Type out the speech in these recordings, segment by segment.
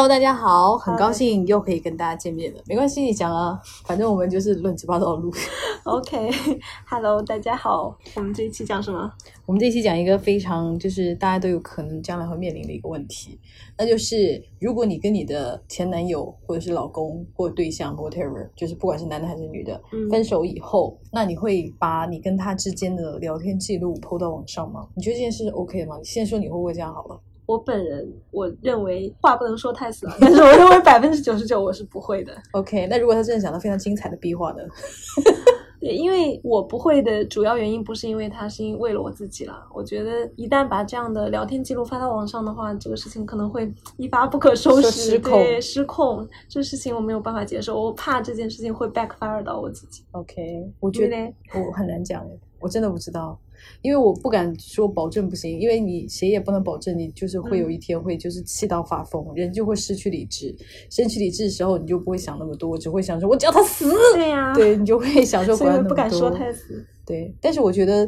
Hello，大家好，很高兴又可以跟大家见面了。没关系，你讲啊，反正我们就是乱七八糟的录。OK，Hello，大家好，我们这一期讲什么？我们这一期讲一个非常就是大家都有可能将来会面临的一个问题，那就是如果你跟你的前男友或者是老公或者对象 whatever，就是不管是男的还是女的，嗯分手以后，那你会把你跟他之间的聊天记录 PO 到网上吗？你觉得这件事是 OK 的吗？你先说你会不会这样好了？我本人我认为话不能说太死了，但是我认为百分之九十九我是不会的。OK，那如果他真的讲到非常精彩的壁画呢？对，因为我不会的主要原因不是因为他，是因为了我自己啦。我觉得一旦把这样的聊天记录发到网上的话，这个事情可能会一发不可收拾，失控对，失控。这事情我没有办法接受，我怕这件事情会 backfire 到我自己。OK，我觉得我很难讲，我真的不知道，因为我不敢说保证不行，因为你谁也不能保证你就是会有一天会就是气到发疯，人就会失去理智，失去理智的时候你就不会想那么多，只会想说我叫他死，对呀、对你就会 想说所以管那么多，我不敢说太死。对，但是我觉得，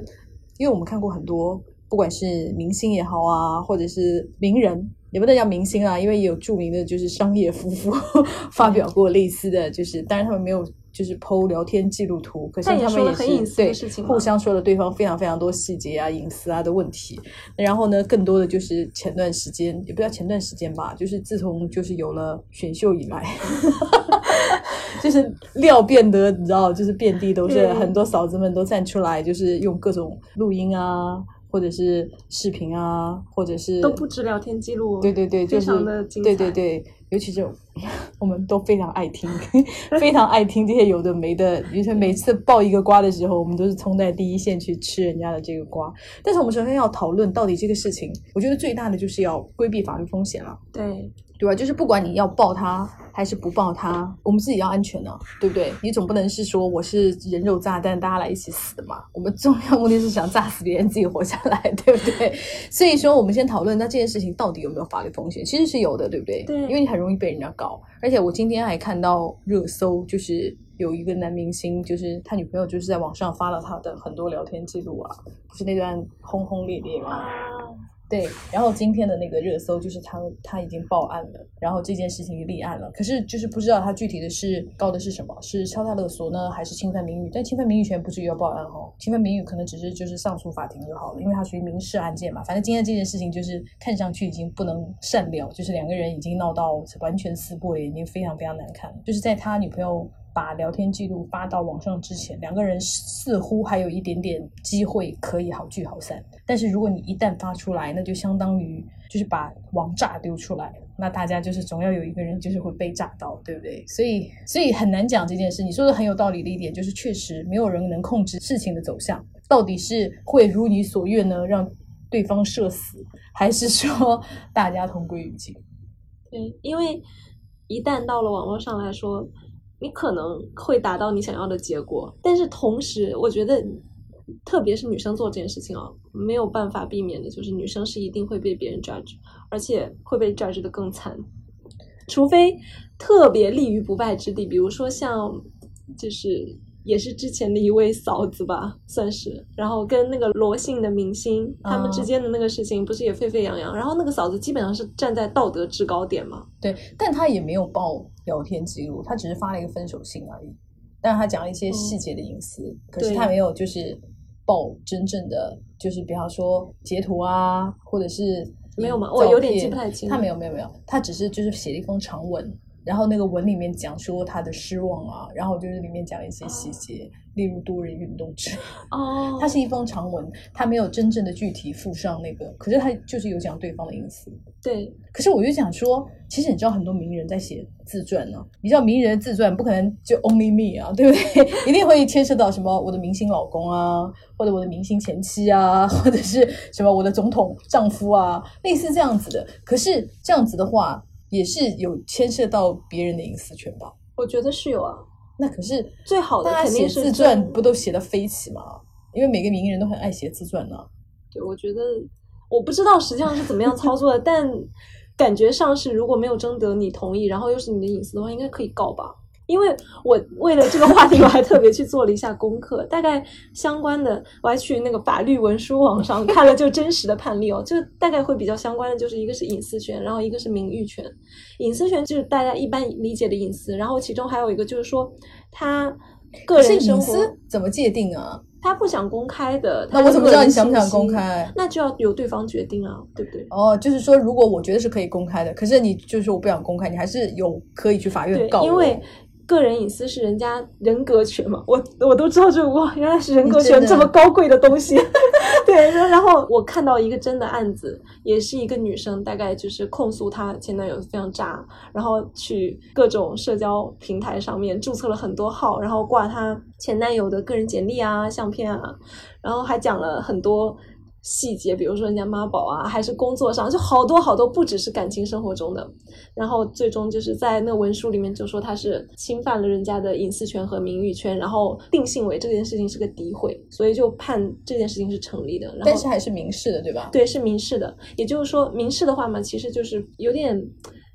因为我们看过很多，不管是明星也好啊，或者是名人，也不能叫明星啊，因为也有著名的就是商业夫妇 发表过类似的就是，当然他们没有就是剖聊天记录图，可是他们也是对互相说了对方非常非常多细节啊、隐私啊的问题。然后呢，更多的就是前段时间，也不叫前段时间吧，就是自从就是有了选秀以来。就是料变得，你知道，就是遍地都是，嗯很多嫂子们都站出来，就是用各种录音啊，或者是视频啊，或者是都不止聊天记录，对对对，就非是常的精对彩。对对，尤其是 我们都非常爱听，非常爱听这些有的没的。就是每次爆一个瓜的时候，我们都是冲在第一线去吃人家的这个瓜。但是我们首先要讨论到底这个事情，我觉得最大的就是要规避法律风险了。对对吧？就是不管你要抱他还是不抱他，我们自己要安全啊，对不对？你总不能是说我是人肉炸弹，大家来一起死的嘛？我们重要目的是想炸死别人，自己活下来，对不对？所以说，我们先讨论那这件事情到底有没有法律风险？其实是有的，对不对？对因为你很容易被人家搞，而且我今天还看到热搜，就是有一个男明星，就是他女朋友就是在网上发了他的很多聊天记录啊，不是那段轰轰烈烈吗？对，然后今天的那个热搜就是他他已经报案了，然后这件事情立案了，可是就是不知道他具体的是告的是什么，是敲诈勒索呢，还是侵犯名誉？但侵犯名誉权不至于要报案哦，侵犯名誉可能只是就是上诉法庭就好了，因为它属于民事案件嘛。反正今天这件事情就是看上去已经不能善了，就是两个人已经闹到完全撕破脸，已经非常非常难看。就是在他女朋友把聊天记录发到网上之前，两个人似乎还有一点点机会可以好聚好散。但是如果你一旦发出来，那就相当于就是把王炸丢出来，那大家就是总要有一个人就是会被炸到，对不对？所以所以很难讲这件事。你说的很有道理的一点就是，确实没有人能控制事情的走向，到底是会如你所愿呢，让对方社死，还是说大家同归于尽？对，因为一旦到了网络上来说，你可能会达到你想要的结果，但是同时，我觉得，特别是女生做这件事情啊，没有办法避免的，就是女生是一定会被别人 judge，而且会被 judge 的更惨，除非特别立于不败之地，比如说像就是。也是之前的一位嫂子吧，算是，然后跟那个罗姓的明星他们之啊间的那个事情，不是也沸沸扬扬？然后那个嫂子基本上是站在道德制高点嘛，对，但他也没有报聊天记录，他只是发了一个分手信而已。但是他讲了一些细节的隐私，可是对他没有就是报真正的，就是比方说截图啊，或者是没有吗我有点记不太清他没有没有没有，他只是就是写了一封长文，然后那个文里面讲说他的失望啊，然后就是里面讲一些细节，例如多人运动之类哦，它是一封长文，他没有真正的具体附上那个，可是他就是有讲对方的隐私。对可是我就想说，其实你知道很多名人在写自传呢、你知道名人的自传不可能就 only me 啊，对不对？一定会牵涉到什么我的明星老公啊，或者我的明星前妻啊，或者是什么我的总统丈夫啊，类似这样子的。可是这样子的话，也是有牵涉到别人的隐私权吧？我觉得是有啊，那可是最好的肯定是自传不都写的飞起吗？因为每个名人都很爱写自传呢、对，我觉得我不知道实际上是怎么样操作的，但感觉上是如果没有征得你同意，然后又是你的隐私的话，应该可以告吧？因为我为了这个话题，我还特别去做了一下功课，大概相关的，我还去那个法律文书网上 看了就真实的判例哦，就大概会比较相关的，就是一个是隐私权，然后一个是名誉权。隐私权就是大家一般理解的隐私，然后其中还有一个就是说他个人生活怎么界定啊？他不想公开的，那我怎么知道你想不想公开？那就要由对方决定啊，对不对？哦，就是说，如果我觉得是可以公开的，可是你就是我不想公开，你还是有可以去法院告因为。个人隐私是人家人格权嘛？我我都知道这哇，原来是人格权这么高贵的东西。对，然后我看到一个真的案子，也是一个女生，大概就是控诉她前男友非常渣，然后去各种社交平台上面注册了很多号，然后挂她前男友的个人简历啊、相片啊，然后还讲了很多。细节，比如说人家妈宝啊，还是工作上，就好多好多，不只是感情生活中的。然后最终就是在那文书里面就说他是侵犯了人家的隐私权和名誉权，然后定性为这件事情是个诋毁，所以就判这件事情是成立的。但是还是民事的，对吧？对，是民事的。也就是说，民事的话嘛，其实就是有点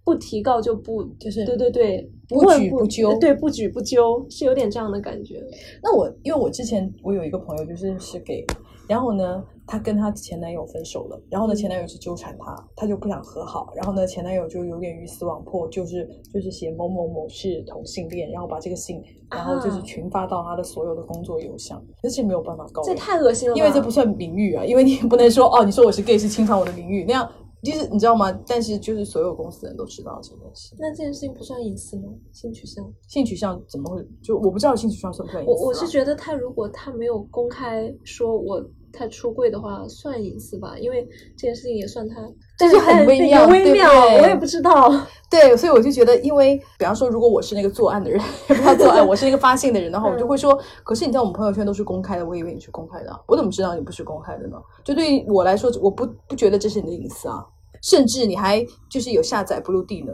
不提告就不，就是对对对，不举不纠，对，不举不纠，是有点这样的感觉。那我因为我之前我有一个朋友，就是是给。然后呢，她跟她前男友分手了。然后呢，前男友是纠缠她，她就不想和好。然后呢，前男友就有点鱼死网破，就是就是写某某某是同性恋，然后把这个信，然后就是群发到他的所有的工作邮箱。这是没有办法告，这太恶心了，因为这不算名誉啊，因为你不能说哦，你说我是 gay 是侵犯我的名誉，那样就是你知道吗？但是就是所有公司的人都知道这件事。那这件事情不算隐私吗？性取向？性取向怎么会？就我不知道性取向算不算隐私。我我是觉得他如果他没有公开说我。他出柜的话算隐私吧，因为这件事情也算他，但是很微妙，微妙，我也不知道。对，所以我就觉得，因为比方说，如果我是那个作案的人，不要作案，我是那个发信的人的话，我就会说，可是你在我们朋友圈都是公开的，我以为你是公开的，我怎么知道你不是公开的呢？就对于我来说，我不不觉得这是你的隐私啊，甚至你还就是有下载不录地呢，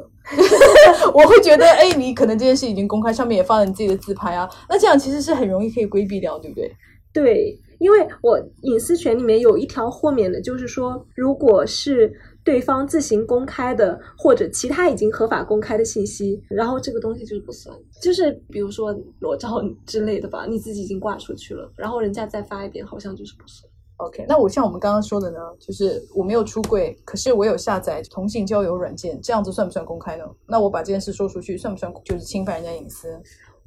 我会觉得，哎，你可能这件事已经公开，上面也放了你自己的自拍啊，那这样其实是很容易可以规避掉，对不对？对。因为我隐私权里面有一条豁免的，就是说，如果是对方自行公开的，或者其他已经合法公开的信息，然后这个东西就是不算，就是比如说裸照之类的吧，你自己已经挂出去了，然后人家再发一遍，好像就是不算。OK，那我像我们刚刚说的呢，就是我没有出柜，可是我有下载同性交友软件，这样子算不算公开呢？那我把这件事说出去，算不算就是侵犯人家隐私？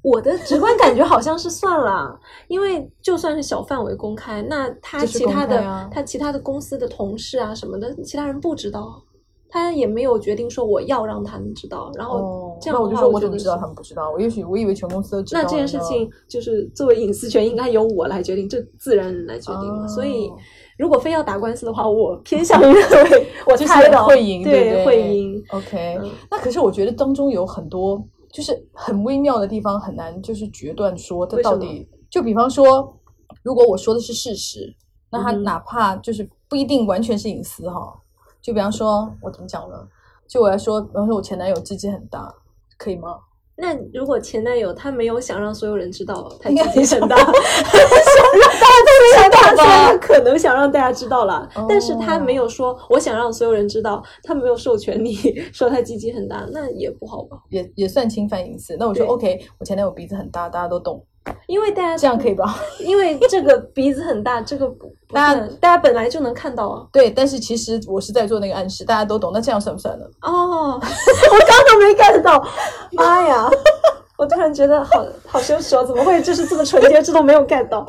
我的直观感觉好像是算了，因为就算是小范围公开，那他其他的他其他的公司的同事啊什么的，其他人不知道，他也没有决定说我要让他们知道。然后这样的话，我怎么知道他们不知道？我也许我以为全公司都知道。那这件事情就是作为隐私权，应该由我来决定，这自然人来决定了。所以如果非要打官司的话，我偏向于 认为我猜的会赢，对会赢。OK，那可是我觉得当中有很多。就是很微妙的地方，很难就是决断说它到底。就比方说，如果我说的是事实，那他哪怕就是不一定完全是隐私哈。就比方说，我怎么讲呢？就我来说，比方说我前男友鸡鸡很大，可以吗？那如果前男友他没有想让所有人知道他年纪很大，想让大家都知道 吧？可能想让大家知道了，但是他没有说我想让所有人知道，他没有授权你 说他鸡鸡很大，那也不好吧？也也算侵犯隐私。那我说 OK，我前男友鼻子很大，大家都懂。因为大家这样可以吧？因为这个鼻子很大，这个大家大家本来就能看到啊。对，但是其实我是在做那个暗示，大家都懂。那这样算不算呢？哦，我刚刚没 get 到，妈呀！我突然觉得好好羞耻哦，怎么会就是这么纯洁，这都没有 get 到？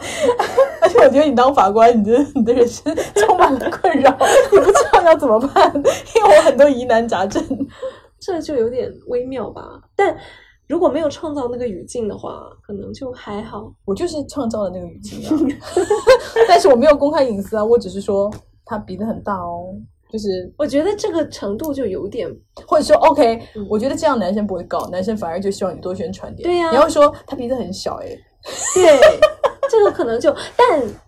而且我觉得你当法官，你的你的人生充满了困扰，你不知道要怎么办，因为我很多疑难杂症，这就有点微妙吧？但。如果没有创造那个语境的话，可能就还好。我就是创造了那个语境啊，但是我没有公开隐私啊，我只是说他鼻子很大哦，就是我觉得这个程度就有点，或者说 OK，我觉得这样男生不会搞，男生反而就希望你多宣传点。对呀，你要说他鼻子很小，哎，对，这个可能就但。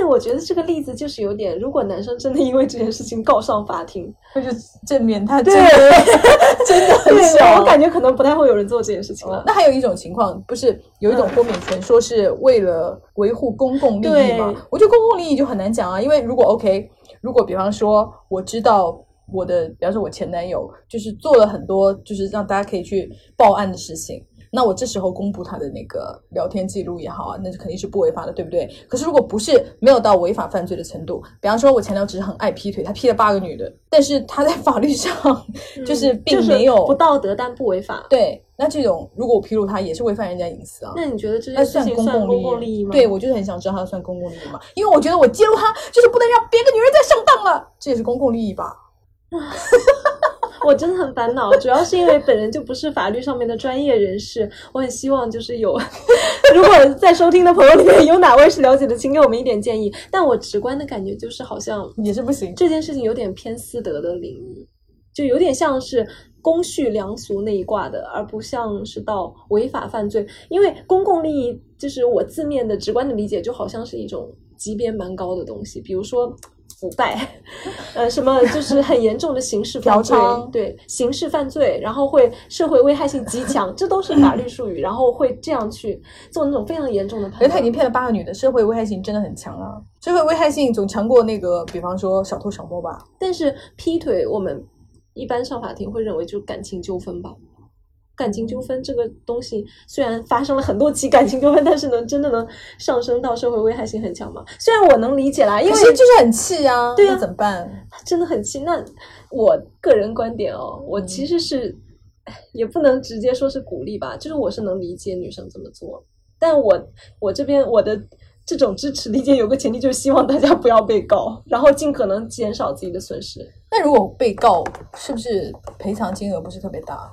但我觉得这个例子就是有点，如果男生真的因为这件事情告上法庭，那就证明他真的 真的很小。我感觉可能不太会有人做这件事情了。那还有一种情况，不是有一种豁免权，说是为了维护公共利益吗？我觉得公共利益就很难讲啊，因为如果 OK，如果比方说我知道我的，比方说我前男友就是做了很多就是让大家可以去报案的事情。那我这时候公布他的那个聊天记录也好啊，那就肯定是不违法的，对不对？可是如果不是没有到违法犯罪的程度，比方说我前男友只是很爱劈腿，他劈了八个女的，但是他在法律上就是并就是没有、不道德，但不违法。对。那这种如果我披露他，也是违反人家隐私啊。那你觉得这那件事算公情算公共共利益吗？对，我就是很想知道他算公共利益吗？因为我觉得我揭露他，就是不能让别的女人再上当了，这也是公共利益吧？我真的很烦恼，主要是因为本人就不是法律上面的专业人士，我很希望就是有，如果在收听的朋友里面有哪位是了解的，请给我们一点建议。但我直观的感觉就是，好像也是不行。这件事情有点偏私德的领域，就有点像是公序良俗那一挂的，而不像是到违法犯罪。因为公共利益，就是我字面的直观的理解，就好像是一种级别蛮高的东西，比如说。腐败，呃，什么就是很严重的刑事犯罪对刑事犯罪，然后会社会危害性极强，这都是法律术语，然后会这样去做那种非常严重的判断。他已经骗了八个女的，社会危害性真的很强啊！社会危害性总强过那个，比方说小偷小摸吧。但是劈腿，我们一般上法庭会认为就是感情纠纷吧。感情纠纷这个东西，虽然发生了很多起感情纠纷，但是能真的能上升到社会危害性很强吗？虽然我能理解啦，因为就是很气啊，对啊那怎么办？真的很气。那我个人观点哦，我其实是、唉也不能直接说是鼓励吧，就是我是能理解女生这么做，但我我这边我的这种支持理解有个前提，就是希望大家不要被告，然后尽可能减少自己的损失。那如果被告，是不是赔偿金额不是特别大？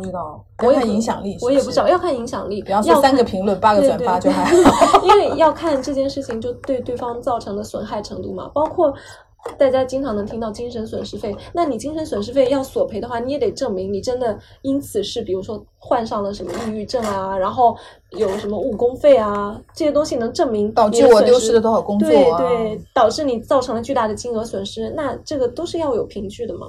不知道，我也不要看影响力是是我也不知道，要看影响力。比方说要看三个评论八个转发就还好。因为要看这件事情就对对方造成的损害程度嘛，包括大家经常能听到精神损失费，那你精神损失费要索赔的话，你也得证明你真的因此是比如说患上了什么抑郁症啊，然后有什么误工费啊这些东西能证明导致我丢失了多少工作对啊对，导致你造成了巨大的金额损失，那这个都是要有凭据的嘛。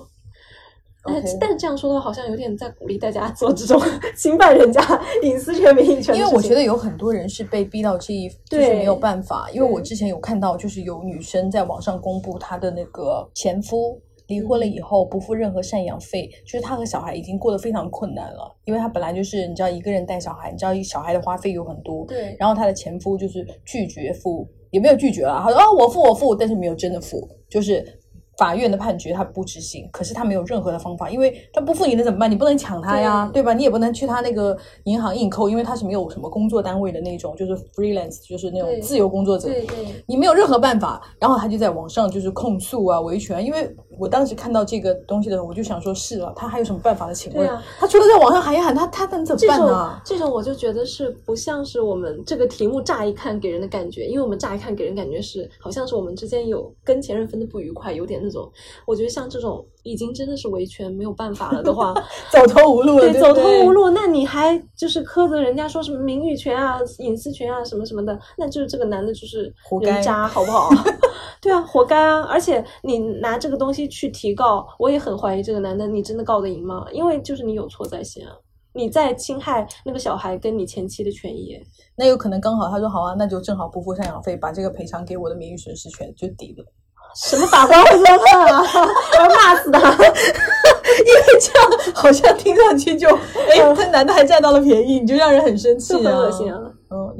但但是这样说的话，好像有点在鼓励大家做这种侵犯人家隐私权、名誉权的。因为我觉得有很多人是被逼到这一，就是对没有办法。因为我之前有看到，就是有女生在网上公布她的那个前夫离婚了以后不付任何赡养费，就是她和小孩已经过得非常困难了，因为她本来就是你知道一个人带小孩，你知道一小孩的花费有很多，对然后她的前夫就是拒绝付，也没有拒绝啊，他说哦我付我付，但是没有真的付，就是。法院的判决他不执行，可是他没有任何的方法，因为他不付你的怎么办？你不能抢他呀，对对吧？你也不能去他那个银行硬扣，因为他是没有什么工作单位的那种，就是 freelance，就是那种自由工作者。对对。你没有任何办法，然后他就在网上就是控诉啊、维权。因为我当时看到这个东西的时候，我就想说，是了，他还有什么办法呢？请问，他除了在网上喊一喊，他他能怎么办呢？这种我就觉得是不像是我们这个题目乍一看给人的感觉，因为我们乍一看给人感觉是好像是我们之间有跟前任分的不愉快，有点那种。我觉得像这种已经真的是维权没有办法了的话，走投无路了，对，走投无路，那你还就是苛责人家说什么名誉权啊、隐私权啊什么什么的，那就是这个男的就是人渣，好不好？对啊，活该啊！而且你拿这个东西去提告，我也很怀疑这个男的你真的告得赢吗？因为就是你有错在先啊，你在侵害那个小孩跟你前妻的权益。那有可能刚好他说好啊，那就正好不付赡养费，把这个赔偿给我的名誉损失权就抵了。什么法官会这样判啊？我要骂死他！因为这样好像听上去就，哎，这男的还占到了便宜，你就让人很生气就很啊，恶心啊！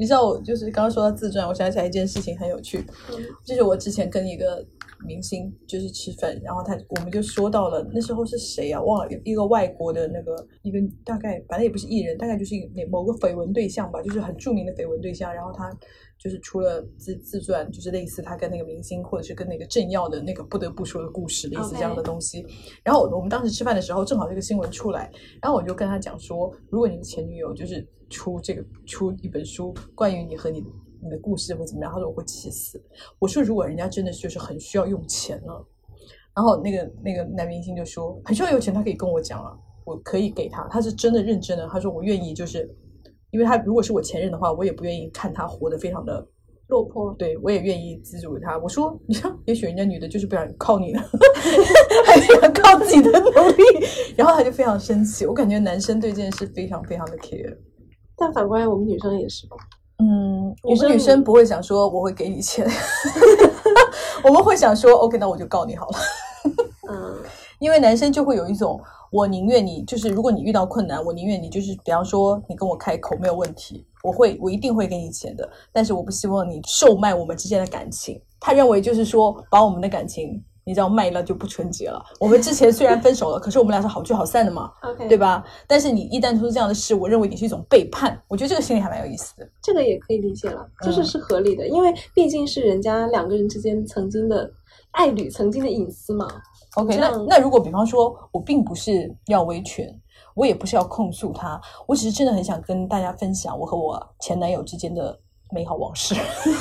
嗯，你知道我就是刚刚说到自传，我想起来一件事情很有趣，嗯就是我之前跟一个明星就是吃饭，然后他我们就说到了那时候是谁啊？忘了一个外国的那个一个大概反正也不是艺人，大概就是一某个绯闻对象吧，就是很著名的绯闻对象，然后他。就是出了自自传，就是类似他跟那个明星，或者是跟那个政要的那个不得不说的故事，类似这样的东西。然后我们当时吃饭的时候，正好这个新闻出来，然后我就跟他讲说，如果你的前女友就是出这个出一本书，关于你和你你的故事或怎么样，他说我会气死。我说如果人家真的就是很需要用钱了，然后那个那个男明星就说很需要有钱，他可以跟我讲啊，我可以给他，他是真的认真的，他说我愿意就是。因为他如果是我前任的话，我也不愿意看他活得非常的落魄，对我也愿意资助他。我说，你看，也许人家女的就是不想靠你了，还是想靠自己的努力，然后他就非常生气。我感觉男生对这件事非常非常的 care。但反过来我们女生也是吧？嗯，我女生们女生不会想说我会给你钱，我们会想说 OK，那我就告你好了。嗯，因为男生就会有一种我宁愿你就是，如果你遇到困难，我宁愿你就是，比方说你跟我开口没有问题，我会我一定会给你钱的。但是我不希望你售卖我们之间的感情。他认为就是说，把我们的感情，你知道卖了就不纯洁了。我们之前虽然分手了，可是我们俩是好聚好散的嘛 对？吧？但是你一旦做出这样的事，我认为你是一种背叛。我觉得这个心里还蛮有意思的。这个也可以理解了，就是嗯是合理的，因为毕竟是人家两个人之间曾经的爱侣曾经的隐私嘛。OK，那那如果比方说，我并不是要维权，我也不是要控诉他，我只是真的很想跟大家分享我和我前男友之间的美好往事，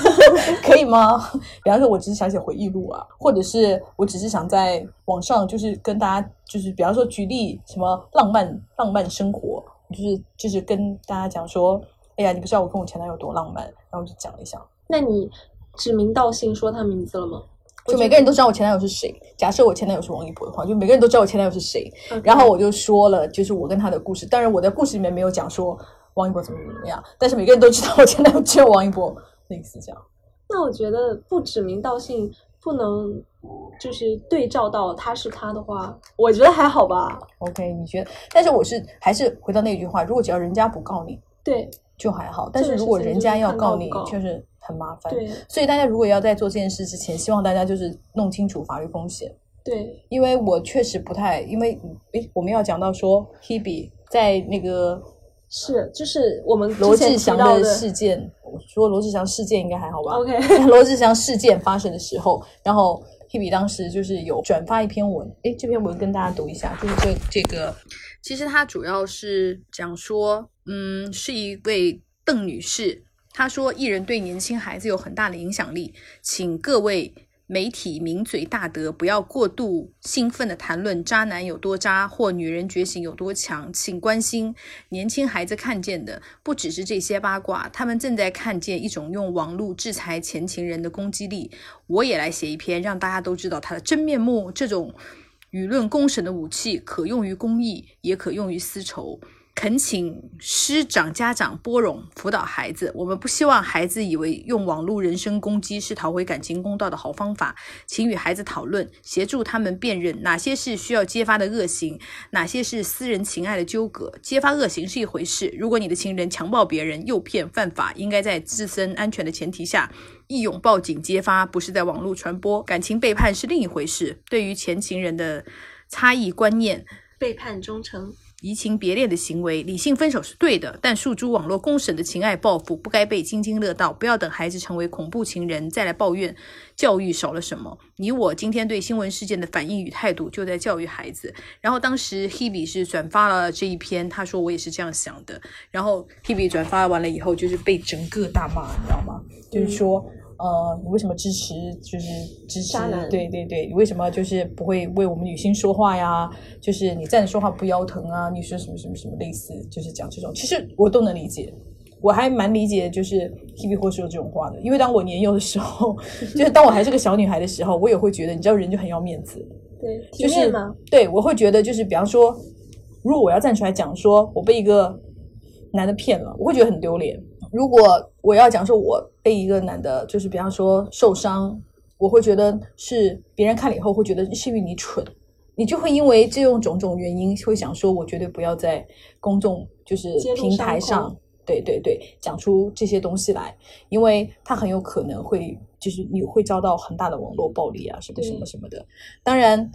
可以吗？比方说，我只是想写回忆录啊，或者是我只是想在网上就是跟大家就是比方说举例什么浪漫浪漫生活，就是就是跟大家讲说，哎呀，你不知道我跟我前男友多浪漫，然后就讲一下。那你指名道姓说他名字了吗？就每个人都知道我前男友是谁。假设我前男友是王一博的话，就每个人都知道我前男友是谁。然后我就说了，就是我跟他的故事。当然，我在故事里面没有讲说王一博怎么怎么样，但是每个人都知道我前男友只有王一博，类似这样。那我觉得不指名道姓，不能就是对照到他是他的话，我觉得还好吧。OK，你觉得？但是我是还是回到那句话，如果只要人家不告你对就还好，但是如果人家要告你，告不告就是很麻烦。对所以大家如果要在做这件事之前，希望大家就是弄清楚法律风险。对，因为我确实不太，因为诶，我们要讲到说 Hebe 在那个是就是我们罗志祥的事件，我说罗志祥事件应该还好吧 OK 罗志祥事件发生的时候，然后 Hebe 当时就是有转发一篇文，诶，这篇文跟大家读一下，就是这这个，其实它主要是讲说，嗯，是一位邓女士，她说艺人对年轻孩子有很大的影响力，请各位。媒体名嘴大德不要过度兴奋地谈论渣男有多渣或女人觉醒有多强，请关心年轻孩子看见的不只是这些八卦，他们正在看见一种用网络制裁前情人的攻击力。我也来写一篇，让大家都知道他的真面目。这种舆论公审的武器，可用于公益，也可用于私仇。恳请师长、家长拨冗辅导孩子。我们不希望孩子以为用网络人身攻击是讨回感情公道的好方法，请与孩子讨论，协助他们辨认哪些是需要揭发的恶行，哪些是私人情爱的纠葛。揭发恶行是一回事，如果你的情人强暴别人、诱骗、犯法，应该在自身安全的前提下。义勇报警揭发，不是在网络传播。感情背叛是另一回事。对于前情人的差异观念、背叛忠诚。移情别恋的行为，理性分手是对的，但诉诸网络公审的情爱报复不该被津津乐道。不要等孩子成为恐怖情人再来抱怨教育少了什么。你我今天对新闻事件的反应与态度，就在教育孩子。然后当时 Hebe 是转发了这一篇，他说我也是这样想的。然后 Hebe 转发完了以后，就是被整个大骂，你知道吗？就是说。呃，你为什么支持？就是支持，对对对，你为什么就是不会为我们女性说话呀？就是你站着说话不腰疼啊？你说什么什么什么类似，就是讲这种，其实我都能理解。我还蛮理解，就是 Hebe 会说这种话的，因为当我年幼的时候，就是当我还是个小女孩的时候，我也会觉得，你知道，人就很要面子，对，体就是。对我会觉得，就是比方说，如果我要站出来讲说我被一个男的骗了，我会觉得很丢脸。如果我要讲说我被一个男的，就是比方说受伤，我会觉得是别人看了以后会觉得是因为你蠢，你就会因为这种种种原因会想说，我绝对不要在公众就是平台上，对对对，讲出这些东西来，因为他很有可能会就是你会遭到很大的网络暴力啊，什么什么什么的。当然，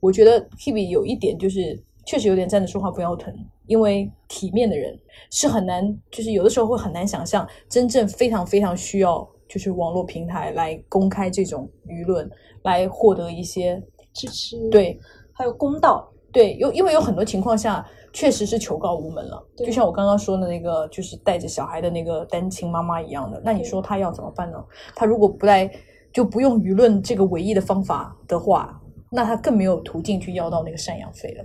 我觉得 Hebe 有一点就是确实有点站着说话不腰疼，因为体面的人是很难，就是有的时候会很难想象真正非常非常需要就是网络平台来公开这种舆论，来获得一些支持，，对还有公道，对，有因为有很多情况下确实是求告无门了，就像我刚刚说的那个，就是带着小孩的那个单亲妈妈一样的。那你说他要怎么办呢？他如果不来就不用舆论这个唯一的方法的话，那他更没有途径去要到那个赡养费了。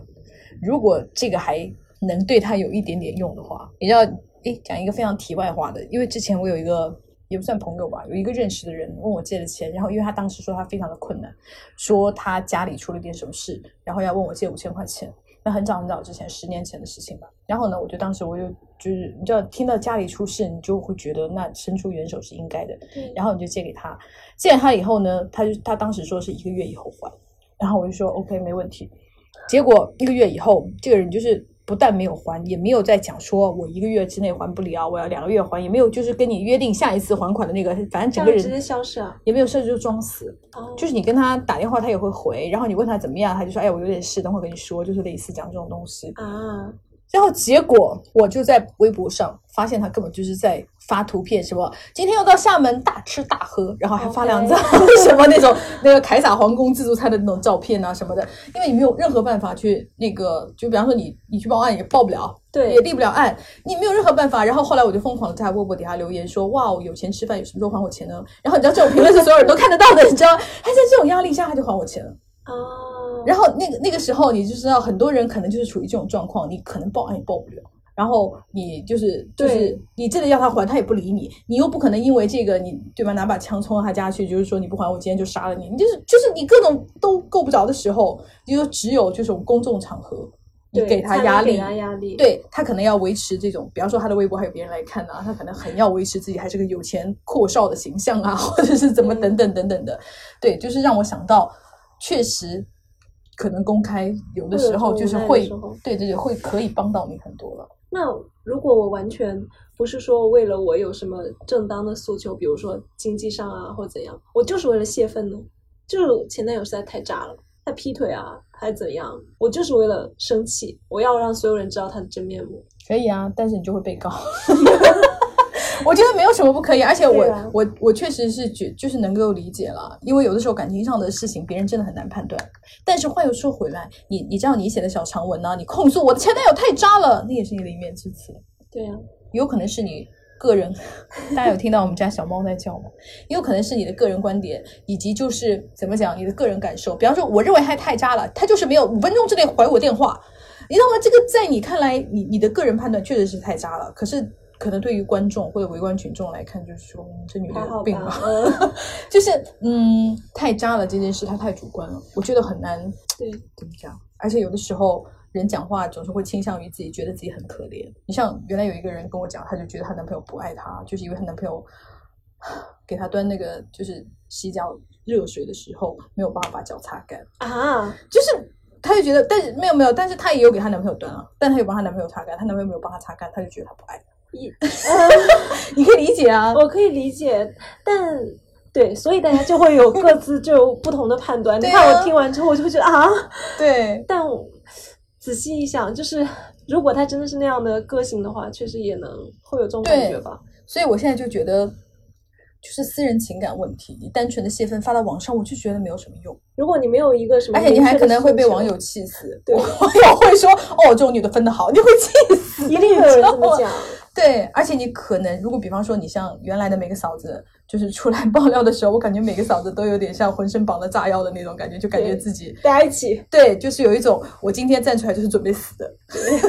如果这个还能对他有一点点用的话，你知道，诶，讲一个非常题外话的，因为之前我有一个也不算朋友吧，有一个认识的人问我借了钱，然后因为他当时说他非常的困难，说他家里出了点什么事，然后要问我借五千块钱。那很早很早之前，十年前的事情吧。然后呢，我就当时我就就是你知道，听到家里出事，你就会觉得那伸出援手是应该的。然后你就借给他，借给他以后呢，他就他当时说是一个月以后还，然后我就说 OK 没问题。结果一个月以后，这个人就是不但没有还，也没有再讲说我一个月之内还不了，我要两个月还，也没有就是跟你约定下一次还款的那个，反正整个人这样直接消失啊。也没有设置就装死。哦，就是你跟他打电话，他也会回，然后你问他怎么样，他就说：“哎，我有点事，等会儿跟你说。”就是类似讲这种东西。啊，然后结果我就在微博上发现他根本就是在发图片，什么今天要到厦门大吃大喝，然后还发两张 什么那种那个凯撒皇宫自助餐的那种照片啊什么的。因为你没有任何办法去那个，就比方说你你去报案也报不了，对也立不了案，你没有任何办法。然后后来我就疯狂的在微博底下留言说：“哇，我有钱吃饭，有什么时候还我钱呢？”然后你知道这种评论是所有人都看得到的，你知道，他在这种压力下他就还我钱了。哦，然后那个那个时候你就知道，很多人可能就是处于这种状况，你可能报案也报不了。然后你就是就是你真的要他还，他也不理你，你又不可能因为这个你对吧，拿把枪冲到他家去，就是说你不还我今天就杀了你，你就是就是你各种都够不着的时候，你就只有这种公众场合，你给他压力，压力，对他可能要维持这种，比方说他的微博还有别人来看啊，他可能很要维持自己还是个有钱阔少的形象啊，或者是怎么嗯。等等等等的，对，就是让我想到，确实可能公开有的时候就是会，对对对，会可以帮到你很多了。那如果我完全不是说为了我有什么正当的诉求，比如说经济上啊或怎样，我就是为了泄愤呢？就是前男友实在太渣了，他劈腿啊还怎样，我就是为了生气，我要让所有人知道他的真面目。可以啊，但是你就会被告。我觉得没有什么不可以，而且我、啊我我确实是觉就是能够理解了，因为有的时候感情上的事情别人真的很难判断。但是话又说回来，你你知道你写的小长文呢、你控诉我的前男友太渣了，那也是你的一面之词，对啊，有可能是你个人，大家有听到我们家小猫在叫吗？也有可能是你的个人观点，以及就是怎么讲你的个人感受。比方说，我认为他太渣了，他就是没有五分钟之内回我电话，你知道吗？这个在你看来，你你的个人判断确实是太渣了，可是。可能对于观众或者围观群众来看，就是说，嗯这女的有病吧吧？？嗯，就是嗯，太渣了这件事，她太主观了，我觉得很难对，怎么讲？而且有的时候人讲话总是会倾向于自己觉得自己很可怜。你像原来有一个人跟我讲，她就觉得她男朋友不爱她，就是因为她男朋友给她端那个就是洗脚热水的时候没有办法把脚擦干，啊，就是。她就觉得，但是没有没有，但是她也有给她男朋友端啊，但她有帮她男朋友擦干，她男朋友没有帮她擦干，她就觉得她不爱她。一，你可以理解啊，我可以理解，但对，所以大家就会有各自就有不同的判断。你看啊我听完之后，我就会觉得啊，对，但仔细一想，就是如果他真的是那样的个性的话，确实也能会有这种感觉吧。所以我现在就觉得，就是私人情感问题，你单纯的泄愤发到网上，我就觉得没有什么用，如果你没有一个什么，而且你还可能会被网友，气死。对网友会说：“哦，这种女的分的好。”你会气死，一定会有人这么讲。对，而且你可能，如果比方说你像原来的每个嫂子，就是出来 爆料的时候，我感觉每个嫂子都有点像浑身绑了炸药的那种感觉，就感觉自己大家一起，对，就是有一种我今天站出来就是准备死的，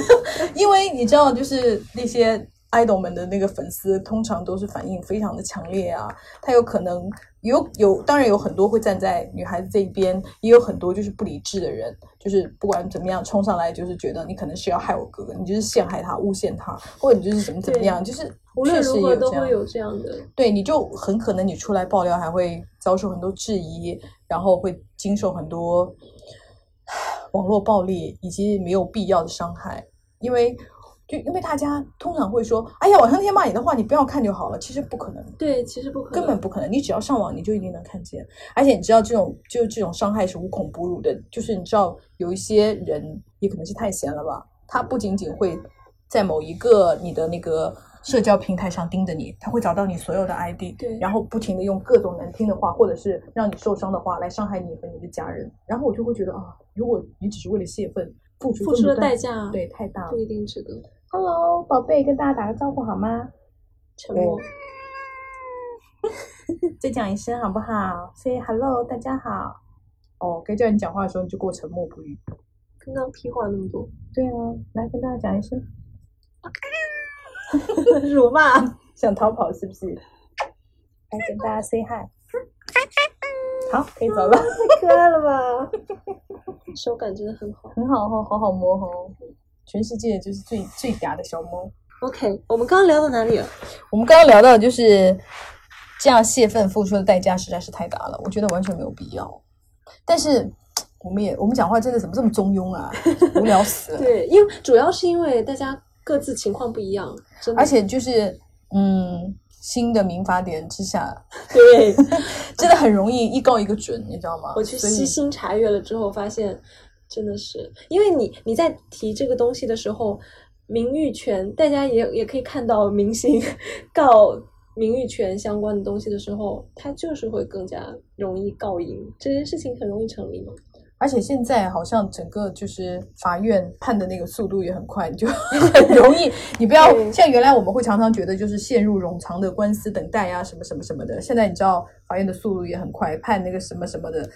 因为你知道，就是那些 idol 们的那个粉丝，通常都是反应非常的强烈啊，他有可能有有，当然有很多会站在女孩子这一边，也有很多就是不理智的人，就是不管怎么样冲上来，就是觉得你可能是要害我哥哥，你就是陷害他、诬陷他，或者你就是怎么怎么样，就是无论如何有这样。都会有这样的。对，你就很可能你出来爆料还会遭受很多质疑，然后会经受很多 网络暴力以及没有必要的伤害，因为就因为大家通常会说，哎呀，网上贴骂你的话，你不要看就好了，其实不可能。对，其实不可能，根本不可能，你只要上网，你就一定能看见。而且你知道，这种就这种伤害是无孔不入的。就是你知道，有一些人也可能是太闲了吧，他不仅仅会在某一个你的那个社交平台上盯着你，他会找到你所有的 ID，对然后不停的用各种难听的话，或者是让你受伤的话来伤害你和你的家人。然后我就会觉得啊，如果你只是为了泄愤，付出付出的代价对太大了不。一定值得。Hello，宝贝，跟大家打个招呼好吗？沉默，再讲一声好不好？Say hello，大家好。哦，该叫你讲话的时候你就给我沉默不语。刚刚屁话那么多，对啊，来跟大家讲一声，辱骂。想逃跑是不是？来跟大家 say hi。好，可以走了。太可爱了吧！手感真的很好。很好哦，好好摸哦。全世界就是最最嗲的小猫。OK，我们刚刚聊到哪里了？我们刚刚聊到，就是这样泄愤付出的代价实在是太大了，我觉得完全没有必要。但是我们也我们讲话真的怎么这么中庸啊，无聊死了。对，因为主要是因为大家各自情况不一样，真的。而且就是嗯，新的民法典之下，对，真的很容易一告一个准，你知道吗？我去细心查阅了之后，发现真的是，因为你你在提这个东西的时候，名誉权，大家也也可以看到明星 告名誉权相关的东西的时候，他就是会更加容易告赢，这件事情很容易成立嘛。而且现在好像整个就是法院判的那个速度也很快，你就 很容易。你不要像原来我们会常常觉得就是陷入冗长的官司等待啊，什么什么什么的。现在你知道法院的速度也很快，判那个什么什么的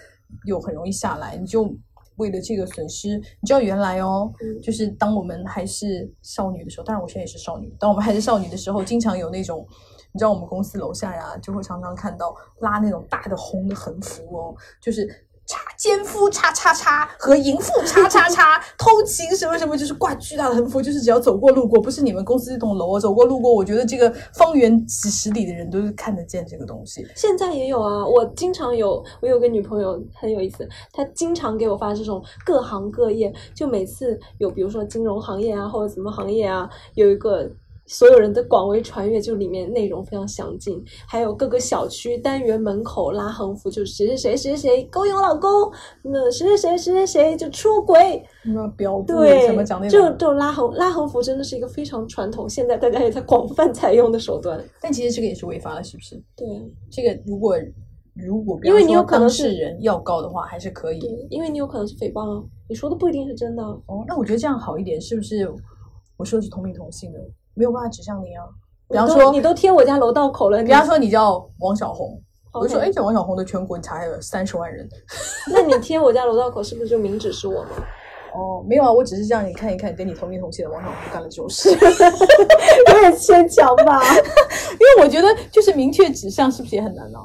又很容易下来，你就为了这个损失，你知道原来哦，嗯就是当我们还是少女的时候，当然我现在也是少女，当我们还是少女的时候，经常有那种。你知道我们公司楼下呀，就会常常看到拉那种大的红的横幅哦，就是叉奸夫叉叉叉和淫妇叉叉 叉偷情什么什么，就是挂巨大的横幅，就是只要走过路过，不是你们公司这栋楼我，走过路过，我觉得这个方圆几十里的人都是看得见这个东西。现在也有啊，我经常有，我有个女朋友很有意思，她经常给我发这种各行各业，就每次有比如说金融行业啊，或者什么行业啊，有一个所有人的广为传阅，就里面内容非常详尽，还有各个小区单元门口拉横幅，就是谁谁谁谁谁谁勾引老公，那谁谁谁谁谁谁就出轨，什么标注对，什么讲那这种种，这种拉横拉横幅真的是一个非常传统，现在大家也在广泛采用的手段。但其实这个也是违法的，是不是？对这个如果如果因为你有可能是人要告的话，还是可以。对，因为你有可能是诽谤啊，你说的不一定是真的啊。哦，那我觉得这样好一点，是不是？我说的是同名同姓的，没有办法指向你啊。比方说，你都贴我家楼道口了，比方说你叫王小红，我就说哎，这王小红的全国你查还有三十万人。那你贴我家楼道口是不是就明指是我吗？哦，没有啊，我只是让你看一看，跟你同名同姓的王小红干了这种事，有点牵强吧？因为我觉得就是明确指向，是不是也很难呢、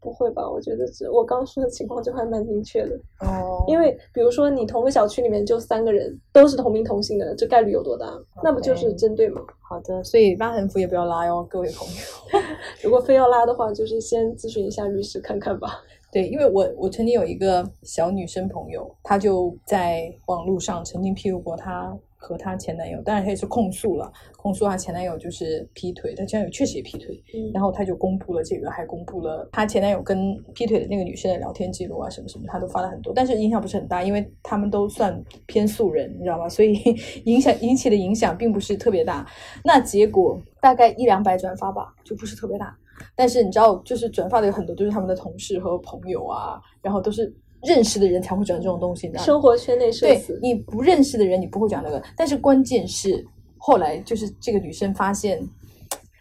不会吧？我觉得是我刚说的情况就还蛮明确的，哦因为比如说你同个小区里面就三个人都是同名同姓的，这概率有多大？那不就是针对吗？好的，所以拉横幅也不要拉哟，各位朋友。如果非要拉的话，就是先咨询一下律师看看吧。对，因为我我曾经有一个小女生朋友，她就在网络上曾经披露过她和她前男友，当然她也是控诉了，控诉她前男友就是劈腿，她前男友确实也劈腿，嗯然后她就公布了这个，还公布了她前男友跟劈腿的那个女生的聊天记录啊，什么什么，她都发了很多，但是影响不是很大，因为他们都算偏素人，你知道吗？所以 影响引起的影响并不是特别大。那结果大概一两百转发吧，就不是特别大。但是你知道，就是转发的有很多都是他们的同事和朋友啊，然后都是认识的人才会转这种东西，你知道吗？生活圈内社对死，你不认识的人，你不会讲那个。但是关键是后来就是这个女生发现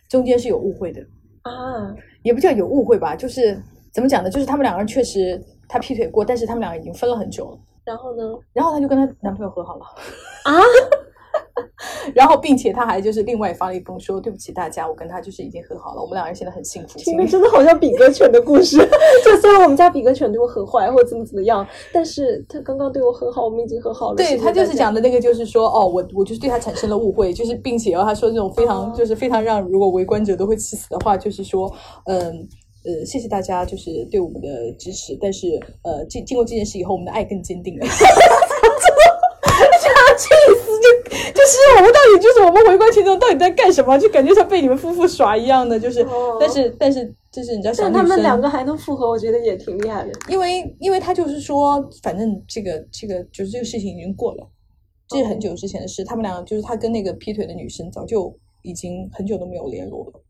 中间是有误会的，啊，也不叫有误会吧，就是怎么讲呢？就是他们两个人确实他劈腿过，但是他们两个已经分了很久了。然后呢？然后她就跟她男朋友和好了，啊，然后并且他还就是另外发了一封说对不起大家，我跟他就是已经和好了，我们两个人现在很幸福。听着真的好像比格犬的故事。就虽然我们家比格犬对我很坏或者怎么怎么样，但是他刚刚对我很好，我们已经和好了。对他就是讲的那个，就是说，哦，我我就是对他产生了误会，就是并且要，他说这种非常、哦就是非常让如果围观者都会气死的话，就是说，嗯呃，谢谢大家就是对我们的支持，但是呃，经经过这件事以后，我们的爱更坚定了。这样气死就就是我们到底就是我们围观群众到底在干什么？就感觉像被你们夫妇耍一样的，就是，哦但是但是就是你知道小女生，但他们两个还能复合，我觉得也挺厉害的。因为因为他就是说，反正这个这个就是这个事情已经过了，这是很久之前的事。他们两个就是他跟那个劈腿的女生早就已经很久都没有联络了，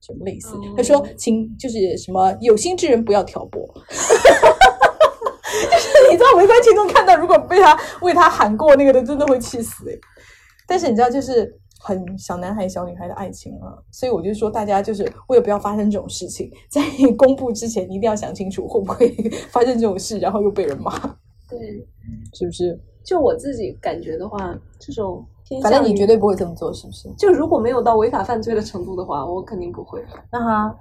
什么类似。哦他说，请就是什么有心之人不要挑拨。就是你知道围观群众看到，如果被他为他喊过那个的，真的会气死哎、但是你知道，就是很小男孩、小女孩的爱情啊，所以我就说，大家就是为了不要发生这种事情，在公布之前，你一定要想清楚会不会 发生这种事，然后又被人骂，对，是不是？就我自己感觉的话，这种偏反正你绝对不会这么做，是不是？就如果没有到违法犯罪的程度的话，我肯定不会。那他，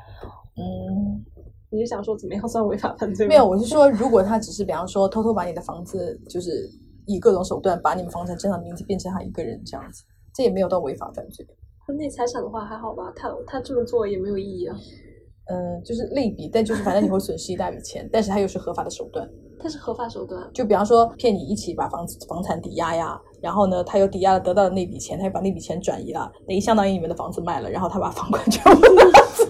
嗯，你是想说怎么样算违法犯罪？没有，我是说，如果他只是比方说偷偷把你的房子，就是以各种手段把你们房产证上的名字变成他一个人这样子，这也没有到违法犯罪。婚内财产的话还好吧，他他这么做也没有意义啊。嗯，就是类比，但就是反正你会损失一大笔钱，但是它又是合法的手段。它是合法手段。就比方说骗你一起把房子房产抵押呀，然后呢，他又抵押了得到的那笔钱，他又把那笔钱转移了，等于相当于你们的房子卖了，然后他把房款全部拿走。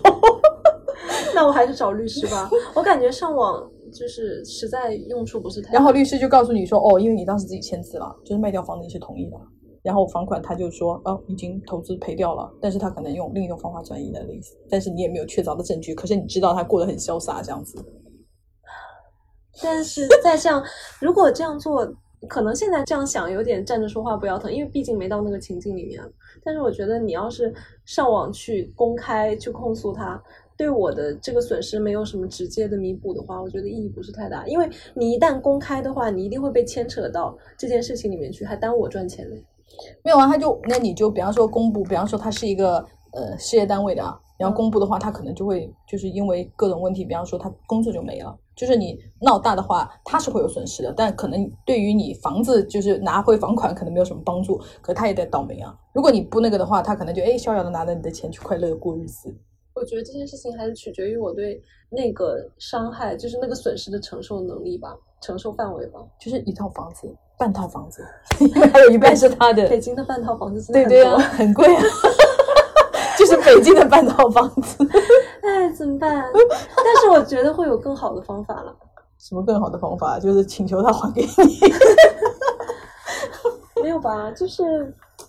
那我还是找律师吧，我感觉上网就是实在用处不是太。然后律师就告诉你说，哦，因为你当时自己签字了，就是卖掉房子你是同意的。然后房款他就说，哦，已经投资赔掉了，但是他可能用另一种方法转移的意思，但是你也没有确凿的证据，可是你知道他过得很潇洒这样子。但是再这样，如果这样做，可能现在这样想有点站着说话不腰疼，因为毕竟没到那个情境里面。但是我觉得你要是上网去公开去控诉他，对我的这个损失没有什么直接的弥补的话，我觉得意义不是太大。因为你一旦公开的话，你一定会被牵扯到这件事情里面去，还耽误我赚钱嘞。没有啊，他就那你就比方说公布，比方说他是一个呃事业单位的啊，然后公布的话，他可能就会就是因为各种问题，比方说他工作就没了。就是你闹大的话，他是会有损失的，但可能对于你房子就是拿回房款可能没有什么帮助，可他也得倒霉啊。如果你不那个的话，他可能就哎逍遥的拿着你的钱去快乐的过日子。我觉得这件事情还是取决于我对那个伤害，就是那个损失的承受能力吧，承受范围吧。就是一套房子，半套房子，还有一半是他的。北京的半套房子对对啊，很贵啊，就是北京的半套房子。哎，怎么办？但是我觉得会有更好的方法了。什么更好的方法？就是请求他还给你。没有吧？就是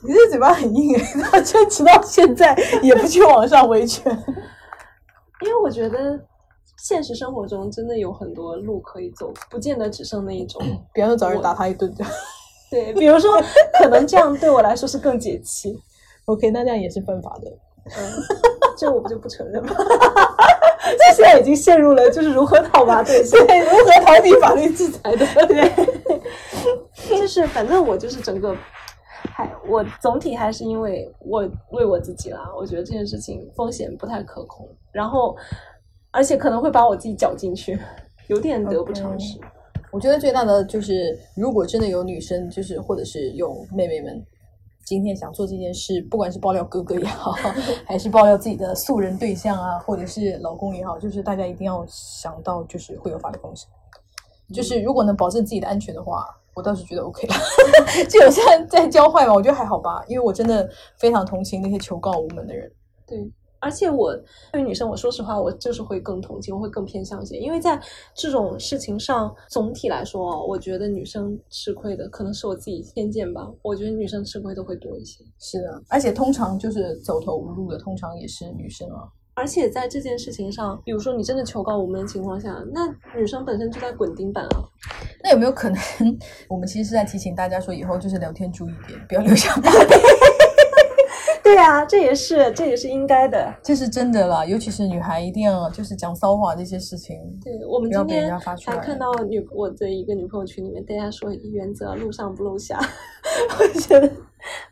你这嘴巴很硬哎，他坚持到现在也不去网上维权。因为我觉得现实生活中真的有很多路可以走，不见得只剩那一种。比方说找人打他一顿。对，比如说可能这样对我来说是更解气。OK，那这样也是犯法的。嗯，这我不就不承认吗？这现在已经陷入了就是如何讨伐对象，对，如何逃避法律制裁的？对，就是反正我就是整个，还我总体还是因为我为我自己啦，我觉得这件事情风险不太可控，然后而且可能会把我自己搅进去，有点得不偿失。我觉得最大的就是，如果真的有女生，就是或者是有妹妹们，今天想做这件事，不管是爆料哥哥也好，还是爆料自己的素人对象啊，或者是老公也好，就是大家一定要想到，就是会有法律风险。就是如果能保证自己的安全的话，我倒是觉得 OK 了。就有些人在教坏嘛，我觉得还好吧，因为我真的非常同情那些求告无门的人。对，而且我对于女生，我说实话，我就是会更同情，我会更偏向一些，因为在这种事情上，总体来说，我觉得女生吃亏的可能是我自己偏见吧，我觉得女生吃亏的会多一些。是的，而且通常就是走投无路的，通常也是女生啊。而且在这件事情上，比如说你真的求告我们的情况下，那女生本身就在滚钉板啊。那有没有可能，我们其实是在提醒大家说，以后就是聊天注意点，不要留下 疤。对啊，这也是这也是应该的。这是真的啦，尤其是女孩一定要就是讲骚话这些事情。对我们今天家发出来还看到女我的一个女朋友群里面，大家说一个原则：路上不露下。我觉得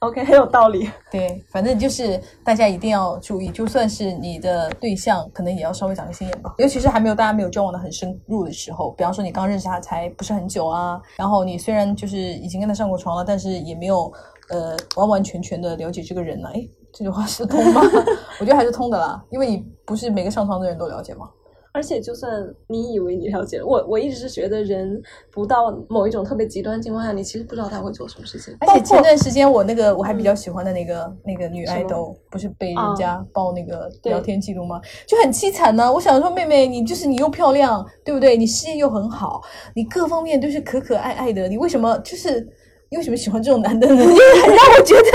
OK 很有道理。对，反正就是大家一定要注意，就算是你的对象，可能也要稍微长个心眼吧。尤其是还没有大家没有交往的很深入的时候，比方说你刚认识他才不是很久啊，然后你虽然就是已经跟他上过床了，但是也没有呃完完全全的了解这个人呢。诶，这句话是通吗？我觉得还是通的啦，因为你不是每个上床的人都了解嘛。而且，就算你以为你了解了，我我一直是觉得人不到某一种特别极端情况下，你其实不知道他会做什么事情。而且前段时间我那个我还比较喜欢的那个、那个女爱豆不是被啊人家爆那个聊天记录吗？就很凄惨呢、我想说，妹妹，你就是你又漂亮，对不对？你事业又很好，你各方面都是可可爱爱的，你为什么就是你为什么喜欢这种男的呢？就是很让我觉得，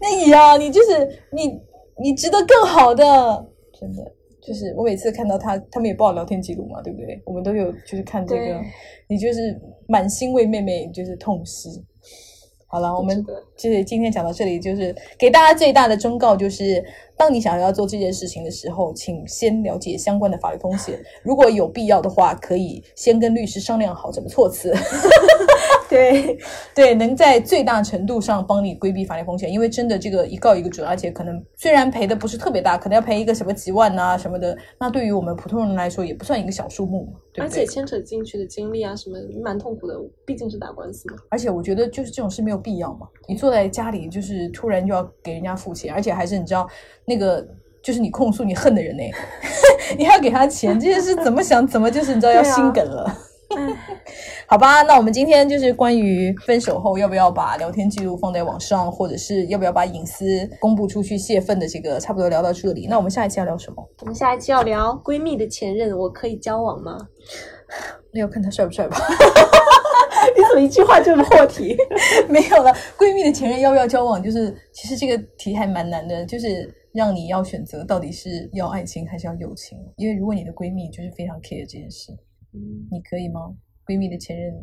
那你呀、你就是你你值得更好的，真的。就是我每次看到他，他们也报聊天记录嘛，对不对？我们都有就是看这个，你就是满心为妹妹就是痛惜。好了，我们就是今天讲到这里，就是给大家最大的忠告就是，当你想要做这件事情的时候，请先了解相关的法律风险。如果有必要的话，可以先跟律师商量好怎么措辞。对 对，能在最大程度上帮你规避法律风险，因为真的这个一告一个准，而且可能虽然赔的不是特别大，可能要赔一个什么几万呐、什么的，那对于我们普通人来说也不算一个小数目而？且牵扯进去的精力啊，什么蛮痛苦的，毕竟是打官司嘛。而且我觉得就是这种事没有必要嘛，你坐在家里就是突然就要给人家付钱，而且还是你知道那个就是你控诉你恨的人呢，你还要给他钱，这件事怎么想怎么就是你知道要心梗了。好吧，那我们今天就是关于分手后要不要把聊天记录放在网上，或者是要不要把隐私公布出去泄愤的这个，差不多聊到这里。那我们下一期要聊什么？我们下一期要聊闺蜜的前任，我可以交往吗？那要看他帅不帅吧。你怎么一句话就破题？没有了，闺蜜的前任要不要交往？就是其实这个题还蛮难的，就是让你要选择到底是要爱情还是要友情。因为如果你的闺蜜就是非常 care 这件事，嗯，你可以吗？闺蜜的前任，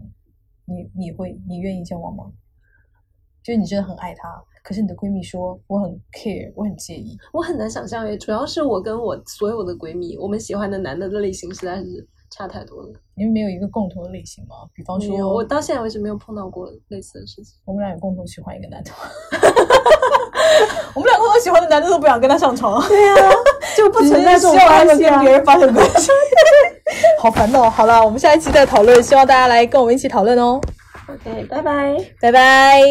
你你会你愿意交往吗？就是你真的很爱他，可是你的闺蜜说我很 care，我很介意。我很难想象诶，主要是我跟我所有的闺蜜，我们喜欢的男的的类型实在是差太多了。因为没有一个共同的类型吗？比方说，我到现在为止没有碰到过类似的事情。我们俩有共同喜欢一个男的，我们俩共同喜欢的男的都不想跟他上床。对呀、就不存在这种关系啊跟别。人发生关系。好烦哦！好了，我们下一期再讨论，希望大家来跟我们一起讨论哦。OK，拜拜。拜拜。